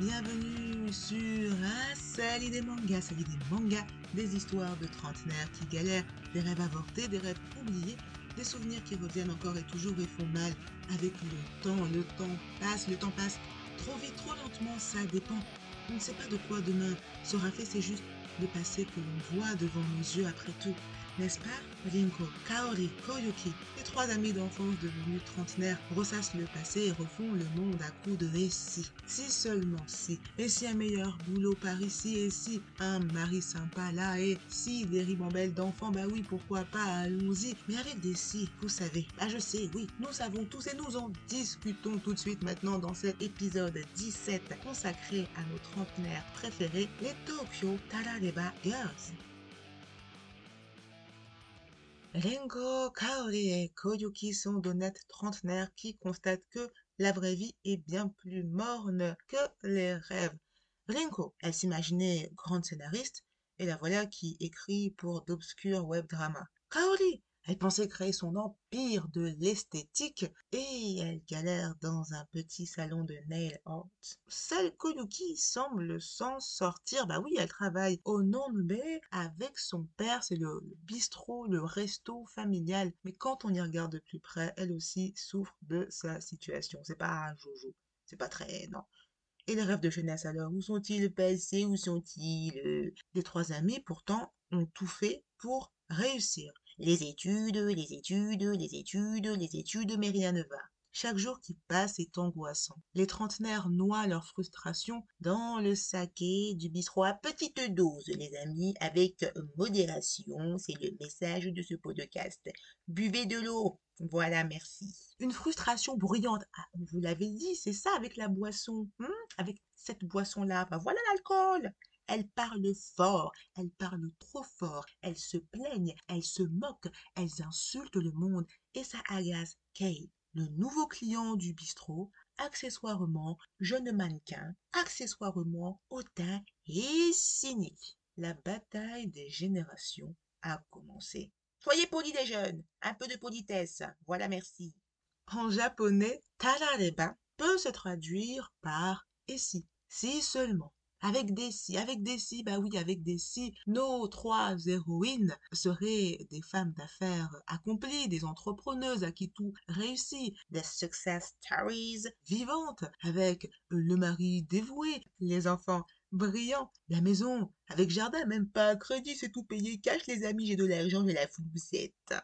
bienvenue sur Asali des mangas, Sali des mangas, des histoires de trentenaires qui galèrent, des rêves avortés, des rêves oubliés, des souvenirs qui reviennent encore et toujours et font mal avec le temps. Le temps passe, le temps passe trop vite, trop lentement, ça dépend. On ne sait pas de quoi demain sera fait, c'est juste le passé que l'on voit devant nos yeux après tout. N'est-ce pas Rinko, Kaori, Koyuki, les trois amis d'enfance devenus trentenaires ressassent le passé et refont le monde à coups de récits. Si seulement si. Et si un meilleur boulot par ici, et si un mari sympa là, et si des ribambelles d'enfants, bah oui, pourquoi pas, allons-y. Mais avec des si, vous savez. Bah je sais, oui, nous savons tous et nous en discutons tout de suite maintenant dans cet épisode 17 consacré à nos trentenaires préférés, les Tokyo Tarareba Girls. Rengo, Kaori et Koyuki sont d'honnêtes trentenaires qui constatent que la vraie vie est bien plus morne que les rêves. Rinko, elle s'imaginait grande scénariste, et la voilà qui écrit pour d'obscurs web dramas. Kaori, elle pensait créer son empire de l'esthétique et elle galère dans un petit salon de nail art. Celle Koyuki semble s'en sortir. Bah oui, elle travaille au Nonbe avec son père. C'est le, bistrot, le resto familial. Mais quand on y regarde de plus près, elle aussi souffre de sa situation. C'est pas un jojo. C'est pas très, non. Et les rêves de jeunesse alors, où sont-ils passés Où sont-ils? Les trois amis, pourtant, ont tout fait pour réussir. Les études, les études, les études, les études, mais rien. Chaque jour qui passe est angoissant. Les trentenaires noient leur frustration dans le saké du bistrot à petite dose, les amis, avec modération. C'est le message de ce podcast. Buvez de l'eau. Voilà, merci. Une frustration bruyante. Ah, vous l'avez dit, c'est ça avec la boisson. Hmm avec cette boisson-là. Bah voilà l'alcool. Elles parlent fort, elles parlent trop fort, elles se plaignent, elles se moquent, elles insultent le monde et ça agace Kay, le nouveau client du bistrot, accessoirement jeune mannequin, accessoirement hautain et cynique. La bataille des générations a commencé. Soyez polis les jeunes, un peu de politesse, voilà merci. En japonais, tarareba peut se traduire par et si, si seulement. Avec des si, avec des si, bah oui, avec des si, nos trois héroïnes seraient des femmes d'affaires accomplies, des entrepreneuses à qui tout réussit, des success stories vivantes, avec le mari dévoué, les enfants brillants, la maison avec jardin, même pas crédit, c'est tout payé cash, les amis, j'ai de l'argent, j'ai la floussette.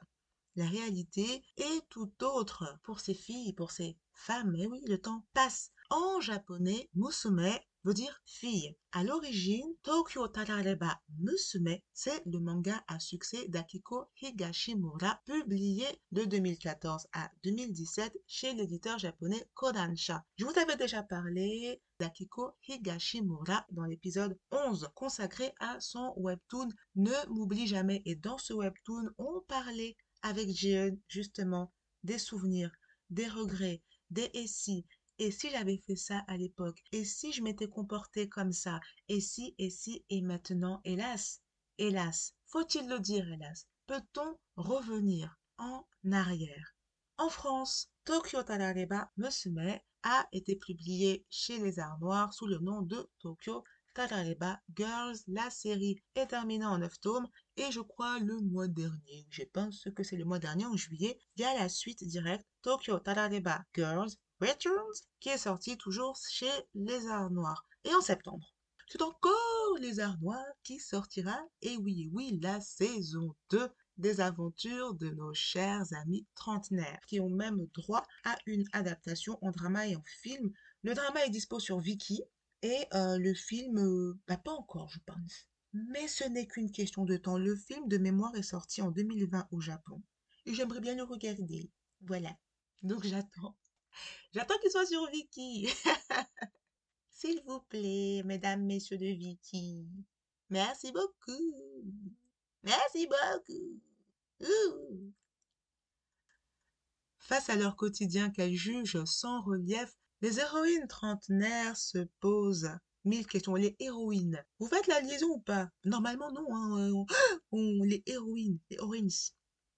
La réalité est tout autre pour ces filles, pour ces femmes. Et oui, le temps passe. En japonais, musume dire fille. À l'origine, Tokyo Tarareba Musume, c'est le manga à succès d'Akiko Higashimura, publié de 2014 à 2017 chez l'éditeur japonais Kodansha. Je vous avais déjà parlé d'Akiko Higashimura dans l'épisode 11 consacré à son webtoon Ne m'oublie jamais. Et dans ce webtoon, on parlait avec Jeon justement des souvenirs, des regrets, des et si, et si j'avais fait ça à l'époque, et si je m'étais comporté comme ça, et si, et si, et maintenant, hélas, hélas, faut-il le dire, hélas, peut-on revenir en arrière? En France, Tokyo Tarareba Musume a été publié chez les Arts Noirs sous le nom de Tokyo Tarareba Girls. La série est terminée en 9 tomes et je crois le mois dernier, je pense que c'est le mois dernier en juillet, il y a la suite directe Tokyo Tarareba Girls Returns qui est sorti toujours chez les Arts Noirs. Et en septembre, c'est encore les Arts Noirs qui sortira, et oui, oui, la saison 2 des aventures de nos chers amis trentenaires, qui ont même droit à une adaptation en drama et en film. Le drama est dispo sur Viki, et euh, le film, euh, bah, pas encore, je pense. Mais ce n'est qu'une question de temps. Le film de mémoire est sorti en 2020 au Japon. Et j'aimerais bien le regarder. Voilà. Donc j'attends. J'attends qu'il soit sur Viki. S'il vous plaît, mesdames, messieurs de Viki. Merci beaucoup. Merci beaucoup. Face à leur quotidien qu'elles jugent sans relief, les héroïnes trentenaires se posent mille questions. Les héroïnes. Vous faites la liaison ou pas? Normalement, non. Hein. On, les héroïnes, les héroïnes.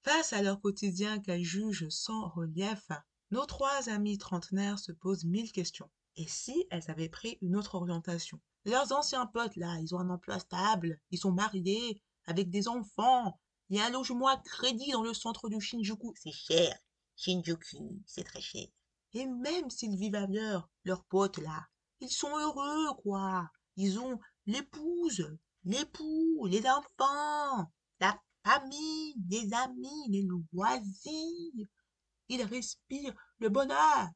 Face à leur quotidien qu'elles jugent sans relief, nos trois amis trentenaires se posent mille questions. Et si elles avaient pris une autre orientation? Leurs anciens potes, là, ils ont un emploi stable, ils sont mariés, avec des enfants, il y a un logement à crédit dans le centre du Shinjuku. C'est cher. Shinjuku, c'est très cher. Et même s'ils vivent ailleurs, leurs potes, là, ils sont heureux, quoi. Ils ont l'épouse, l'époux, les enfants, la famille, les amis, les loisirs. Ils respirent le bonheur.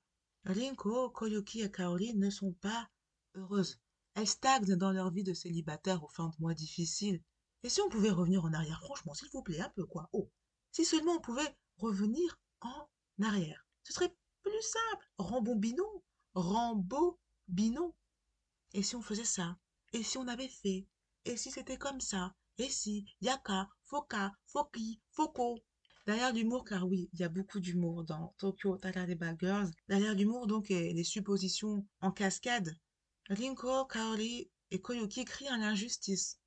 Rinko, Koyuki et Kaori ne sont pas heureuses. Elles stagnent dans leur vie de célibataire aux fins de mois difficiles. Et si on pouvait revenir en arrière, franchement, s'il vous plaît, un peu quoi. Oh, si seulement on pouvait revenir en arrière. Ce serait plus simple. Rambobinons, rambobinons. Et si on faisait ça? Et si on avait fait? Et si c'était comme ça? Et si? Yaka, Foka, Foki, Foko Derrière l'humour, car oui, il y a beaucoup d'humour dans Tokyo Bad Girls. Derrière l'humour, donc, et les suppositions en cascade. Rinko, Kaori et Koyuki crient à l'injustice.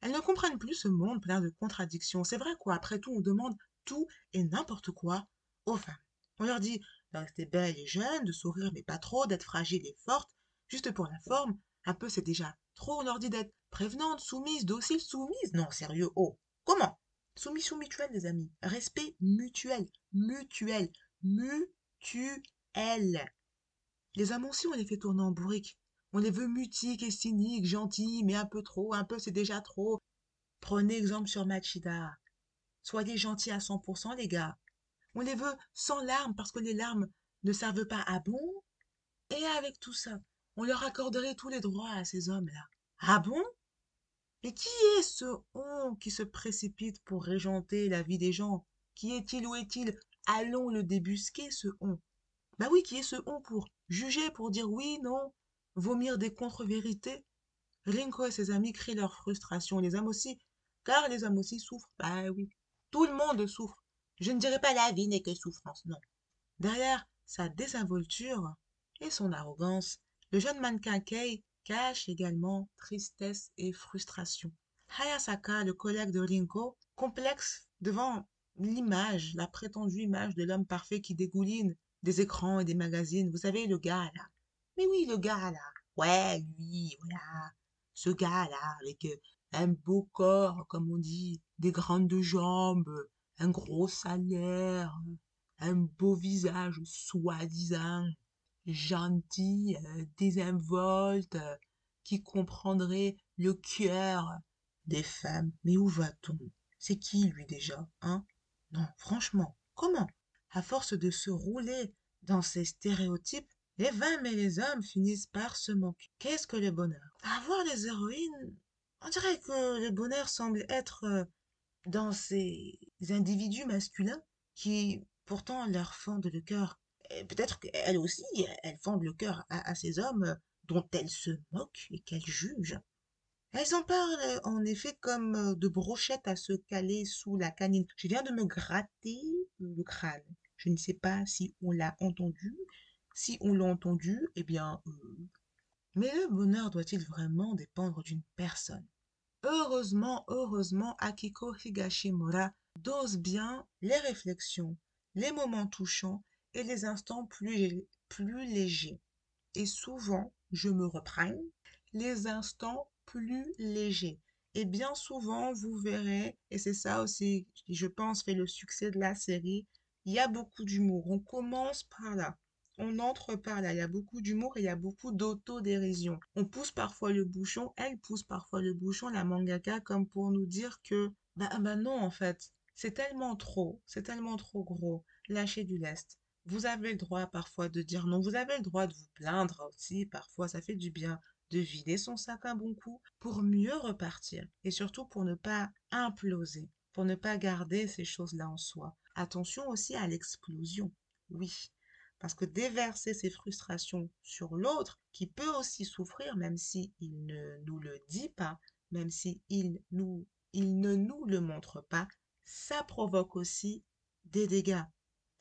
Elles ne comprennent plus ce monde plein de contradictions. C'est vrai quoi, après tout, on demande tout et n'importe quoi aux femmes. On leur dit de rester belle et jeune, de sourire mais pas trop, d'être fragile et forte, juste pour la forme. Un peu c'est déjà trop, on leur dit d'être prévenante, soumise, docile, soumise. Non, sérieux, oh, comment? Soumission mutuelle, les amis. Respect mutuel, mutuel, mutuel. Les amants on les fait tourner en bourrique. On les veut mutiques et cyniques, gentils, mais un peu trop, un peu c'est déjà trop. Prenez exemple sur Machida. Soyez gentils à 100% les gars. On les veut sans larmes parce que les larmes ne servent pas à bon. Et avec tout ça, on leur accorderait tous les droits à ces hommes-là. Ah bon? Et qui est ce on qui se précipite pour régenter la vie des gens? Qui est-il ou est-il? Allons le débusquer, ce on. Bah oui, qui est ce on pour juger, pour dire oui, non, vomir des contre-vérités? Rinko et ses amis crient leur frustration, les hommes aussi, car les hommes aussi souffrent. Bah oui, tout le monde souffre. Je ne dirais pas la vie n'est que souffrance, non. Derrière sa désinvolture et son arrogance, le jeune mannequin Kei cache également tristesse et frustration. Hayasaka, le collègue de Rinko, complexe devant l'image, la prétendue image de l'homme parfait qui dégouline des écrans et des magazines. Vous savez, le gars là. Mais oui, le gars là. Ouais, lui, voilà. Ce gars là, avec euh, un beau corps, comme on dit, des grandes jambes, un gros salaire, un beau visage soi-disant, gentil, euh, désinvolte, euh, qui comprendrait le cœur des femmes. Mais où va-t-on? C'est qui lui déjà, hein? Non, franchement, comment? À force de se rouler dans ces stéréotypes, les femmes et les hommes finissent par se manquer. Qu'est-ce que le bonheur? Avoir des héroïnes, on dirait que le bonheur semble être euh, dans ces individus masculins qui pourtant leur fendent le cœur. Peut-être qu'elles aussi, elles fendent le cœur à, ces hommes dont elles se moquent et qu'elles jugent. Elles en parlent en effet comme de brochettes à se caler sous la canine. Je viens de me gratter le crâne. Je ne sais pas si on l'a entendu. Si on l'a entendu, eh bien... Euh, mais le bonheur doit-il vraiment dépendre d'une personne? Heureusement, heureusement, Akiko Higashimura dose bien les réflexions, les moments touchants et les instants plus, légers. Et souvent, je me reprends, les instants plus légers. Et bien souvent, vous verrez, et c'est ça aussi, je pense, fait le succès de la série, il y a beaucoup d'humour. On commence par là on entre par là. Il y a beaucoup d'humour et il y a beaucoup d'autodérision. On pousse parfois le bouchon, elle pousse parfois le bouchon, la mangaka, comme pour nous dire que, bah, bah non, en fait, c'est tellement trop, c'est tellement trop gros. Lâchez du lest. Vous avez le droit parfois de dire non, vous avez le droit de vous plaindre aussi, parfois ça fait du bien de vider son sac un bon coup pour mieux repartir et surtout pour ne pas imploser, pour ne pas garder ces choses-là en soi. Attention aussi à l'explosion. Oui, parce que déverser ses frustrations sur l'autre, qui peut aussi souffrir, même s'il ne nous le dit pas, même nous, il ne nous le montre pas, ça provoque aussi des dégâts.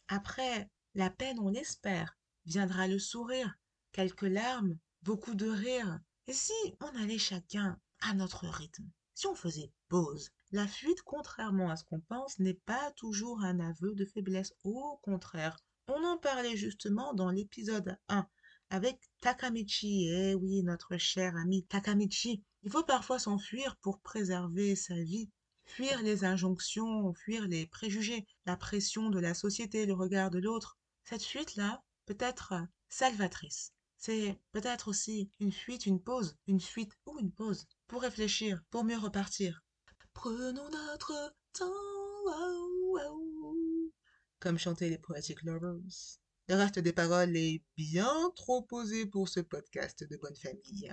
Après la peine, on l'espère, viendra le sourire, quelques larmes, beaucoup de rires. Et si on allait chacun à notre rythme, si on faisait pause, la fuite, contrairement à ce qu'on pense, n'est pas toujours un aveu de faiblesse. Au contraire, on en parlait justement dans l'épisode 1 avec Takamichi. Eh oui, notre cher ami Takamichi. Il faut parfois s'enfuir pour préserver sa vie. Fuir les injonctions, fuir les préjugés, la pression de la société, le regard de l'autre. Cette fuite-là peut être salvatrice. C'est peut-être aussi une fuite, une pause, une fuite ou une pause pour réfléchir, pour mieux repartir. Prenons notre temps, comme chantaient les Poetic Lovers. Le reste des paroles est bien trop posé pour ce podcast de bonne famille.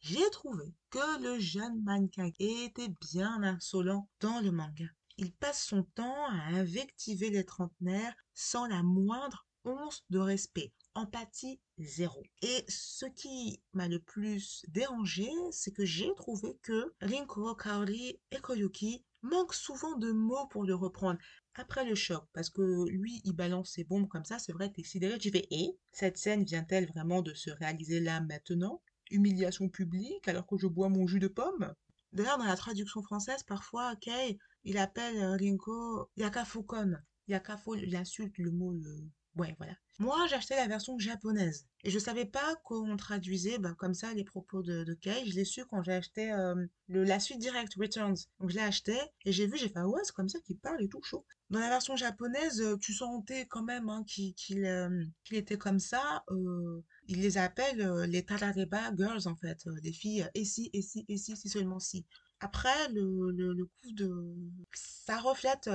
J'ai trouvé que le jeune mannequin était bien insolent dans le manga. Il passe son temps à invectiver les trentenaires sans la moindre once de respect. Empathie zéro. Et ce qui m'a le plus dérangé, c'est que j'ai trouvé que Rinko, Kaori et Koyuki manquent souvent de mots pour le reprendre après le choc, parce que lui, il balance ses bombes comme ça, c'est vrai, t'es sidéré, tu fais « Et Cette scène vient-elle vraiment de se réaliser là maintenant? Humiliation publique alors que je bois mon jus de pomme D'ailleurs, dans la traduction française, parfois, Kei, il appelle Rinko Yakafukon. Yakafo, il insulte le mot, le... Ouais, voilà. Moi, acheté la version japonaise. Et je savais pas qu'on traduisait bah, comme ça les propos de, de Kei. Je l'ai su quand j'ai acheté euh, le, la suite directe, Returns. Donc je l'ai acheté et j'ai vu, j'ai fait, ah ouais, c'est comme ça qu'il parle et tout chaud. Dans la version japonaise, euh, tu sentais quand même hein, euh, qu'il était comme ça. Il les appelle les Tarareba Girls, en fait. des filles, et si, et si, et si, si seulement si. Après, le, le, coup de... Ça reflète,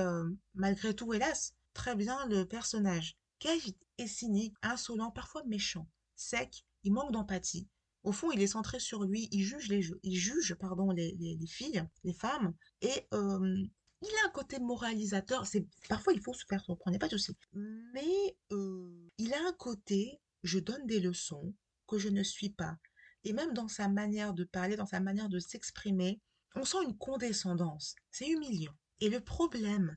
malgré tout, hélas, très bien le personnage. Cage est cynique, insolent, parfois méchant, sec, il manque d'empathie. Au fond, il est centré sur lui, il juge les, il juge, pardon, les, filles, les femmes, et euh, il a un côté moralisateur. C'est Parfois, il faut se faire surprendre, pas de souci. Mais euh, il a un côté, je donne des leçons que je ne suis pas. Et même dans sa manière de parler, dans sa manière de s'exprimer, on sent une condescendance. C'est humiliant. Et le problème,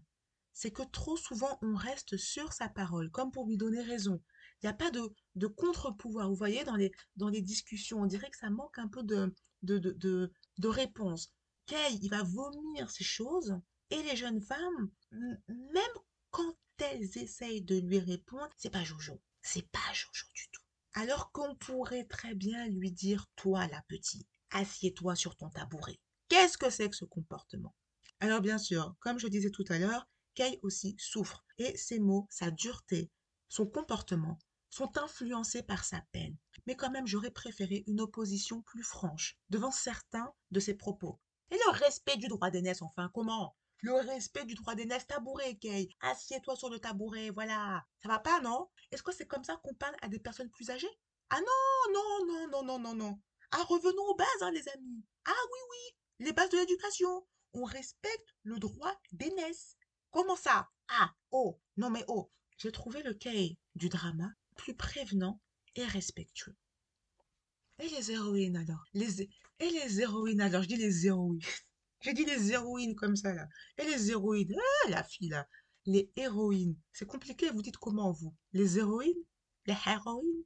c'est que trop souvent on reste sur sa parole, comme pour lui donner raison. Il n'y a pas de, de contre-pouvoir. Vous voyez, dans les, dans les discussions, on dirait que ça manque un peu de, de, de, de, réponse. Kay, il va vomir ces choses, et les jeunes femmes, même quand elles essayent de lui répondre, c'est pas Jojo. C'est pas Jojo du tout. Alors qu'on pourrait très bien lui dire, toi, la petite, assieds-toi sur ton tabouret. Qu'est-ce que c'est que ce comportement? Alors bien sûr, comme je disais tout à l'heure, Kay aussi souffre et ses mots, sa dureté, son comportement sont influencés par sa peine. Mais quand même, j'aurais préféré une opposition plus franche devant certains de ses propos. Et le respect du droit d'aînesse, enfin, comment? Le respect du droit d'aînesse, tabouret, Kay. Assieds-toi sur le tabouret, voilà. Ça va pas, non? Est-ce que c'est comme ça qu'on parle à des personnes plus âgées? Ah non, non, non, non, non, non, non. Ah, revenons aux bases, hein, les amis. Ah oui, oui, les bases de l'éducation. On respecte le droit d'aînesse. Comment ça? Ah, oh, non mais oh. J'ai trouvé le cahier du drama plus prévenant et respectueux. Et les héroïnes alors? Les, Et les héroïnes alors? Je dis les héroïnes. J'ai dit les héroïnes comme ça là. Et les héroïnes Ah, la fille là. Les héroïnes. C'est compliqué, vous dites comment vous? Les héroïnes? Les héroïnes?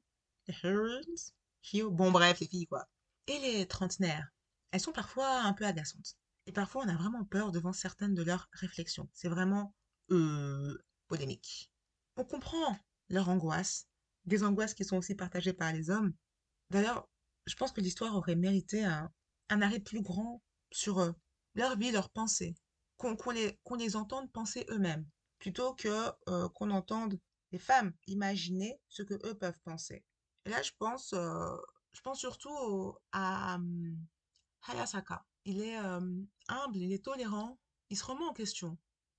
Les héroïnes Bon bref, les filles quoi. Et les trentenaires? Elles sont parfois un peu agaçantes. Et parfois, on a vraiment peur devant certaines de leurs réflexions. C'est vraiment euh, polémique. On comprend leur angoisse, des angoisses qui sont aussi partagées par les hommes. D'ailleurs, je pense que l'histoire aurait mérité un, arrêt plus grand sur eux, leur vie, leurs pensées, qu'on les, les, entende penser eux-mêmes, plutôt que euh, qu'on entende les femmes imaginer ce que eux peuvent penser. Et là, je pense, euh, je pense surtout à hum, Hayasaka. Il est humble, il est tolérant, il se remet en question,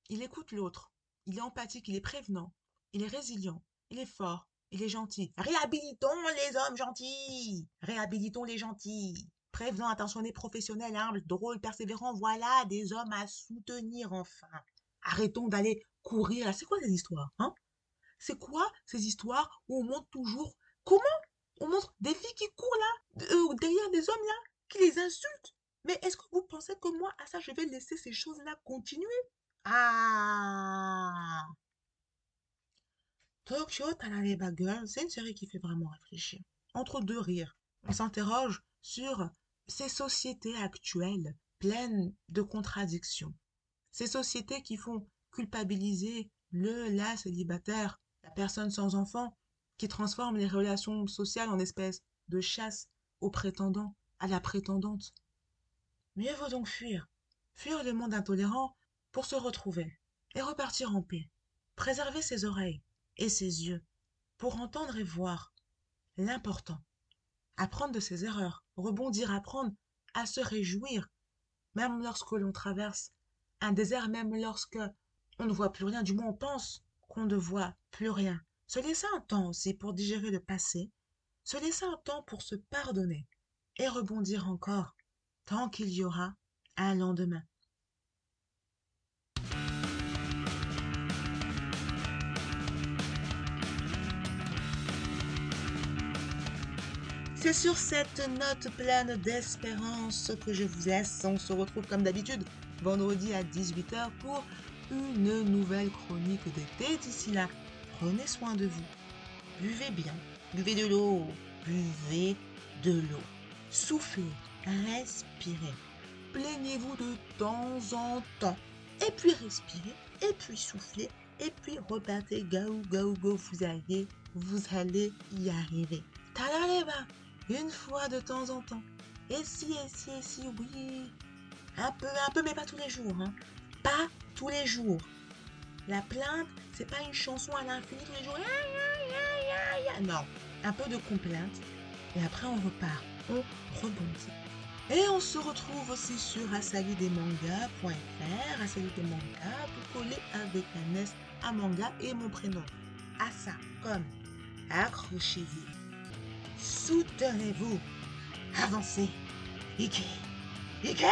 il écoute l'autre, il est empathique, il est prévenant, il est résilient, il est fort, il est gentil. Réhabilitons les hommes gentils Réhabilitons les gentils Prévenant, attentionné, professionnel, humble, drôle, persévérant, voilà des hommes à soutenir enfin. Arrêtons d'aller courir. C'est quoi ces histoires hein? C'est quoi ces histoires où on montre toujours comment On montre des filles qui courent là, euh, derrière des hommes là, qui les insultent? Mais est-ce que vous pensez que moi, à ça, je vais laisser ces choses-là continuer? Ah Tokyo Talaleba Girl, c'est une série qui fait vraiment réfléchir. Entre deux rires, on s'interroge sur ces sociétés actuelles pleines de contradictions. Ces sociétés qui font culpabiliser le la célibataire, la personne sans enfant, qui transforme les relations sociales en espèce de chasse au prétendant, à la prétendante. Mieux vaut donc fuir, fuir le monde intolérant pour se retrouver et repartir en paix, préserver ses oreilles et ses yeux pour entendre et voir l'important, apprendre de ses erreurs, rebondir, apprendre à se réjouir, même lorsque l'on traverse un désert, même lorsque on ne voit plus rien, du moins on pense qu'on ne voit plus rien. Se laisser un temps aussi pour digérer le passé, se laisser un temps pour se pardonner et rebondir encore tant qu'il y aura un lendemain. C'est sur cette note pleine d'espérance que je vous laisse. On se retrouve comme d'habitude vendredi à 18h pour une nouvelle chronique d'été. D'ici là, prenez soin de vous. Buvez bien. Buvez de l'eau. Buvez de l'eau. Soufflez. Respirez. Plaignez-vous de temps en temps. Et puis respirez. Et puis soufflez. Et puis repartez. Gaou, gaou, gaou. Vous allez, vous allez y arriver. bas une fois de temps en temps. Et si, et si, et si, oui. Un peu, un peu, mais pas tous les jours. Hein. Pas tous les jours. La plainte, c'est pas une chanson à l'infini tous les jours. Non, un peu de complainte. Et après, on repart. On rebondit. Et on se retrouve aussi sur asalidesmangas.fr, asalidesmangas, pour coller avec un S à manga et mon prénom. Asa, comme accrochez-vous Soutenez-vous. Avancez. Ike. Ike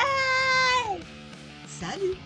Salut